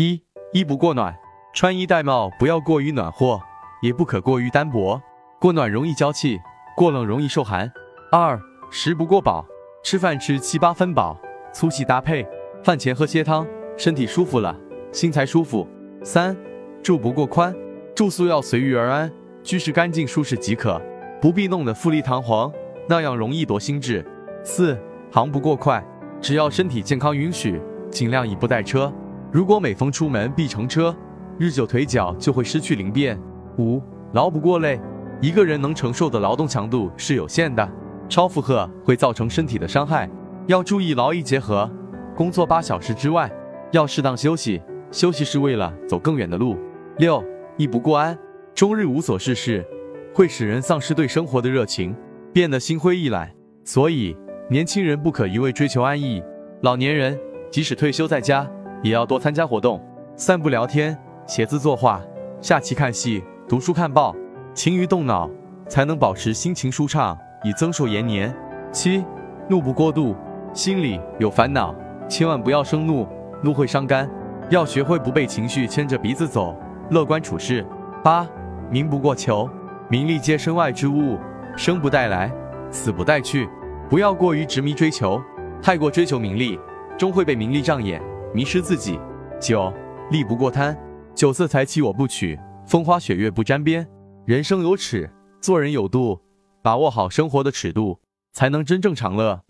一衣不过暖，穿衣戴帽不要过于暖和，也不可过于单薄。过暖容易娇气，过冷容易受寒。二食不过饱，吃饭吃七八分饱，粗细搭配，饭前喝些汤，身体舒服了，心才舒服。三住不过宽，住宿要随遇而安，居室干净舒适即可，不必弄得富丽堂皇，那样容易夺心智。四行不过快，只要身体健康允许，尽量以步代车。如果每逢出门必乘车，日久腿脚就会失去灵便。五劳不过累，一个人能承受的劳动强度是有限的，超负荷会造成身体的伤害，要注意劳逸结合。工作八小时之外，要适当休息，休息是为了走更远的路。六一不过安，终日无所事事，会使人丧失对生活的热情，变得心灰意懒。所以年轻人不可一味追求安逸，老年人即使退休在家。也要多参加活动，散步聊天，写字作画，下棋看戏，读书看报，勤于动脑，才能保持心情舒畅，以增寿延年。七，怒不过度，心里有烦恼，千万不要生怒，怒会伤肝，要学会不被情绪牵着鼻子走，乐观处事。八，名不过求，名利皆身外之物，生不带来，死不带去，不要过于执迷追求，太过追求名利，终会被名利障眼。迷失自己。九，利不过贪，酒色财气我不取，风花雪月不沾边。人生有尺，做人有度，把握好生活的尺度，才能真正长乐。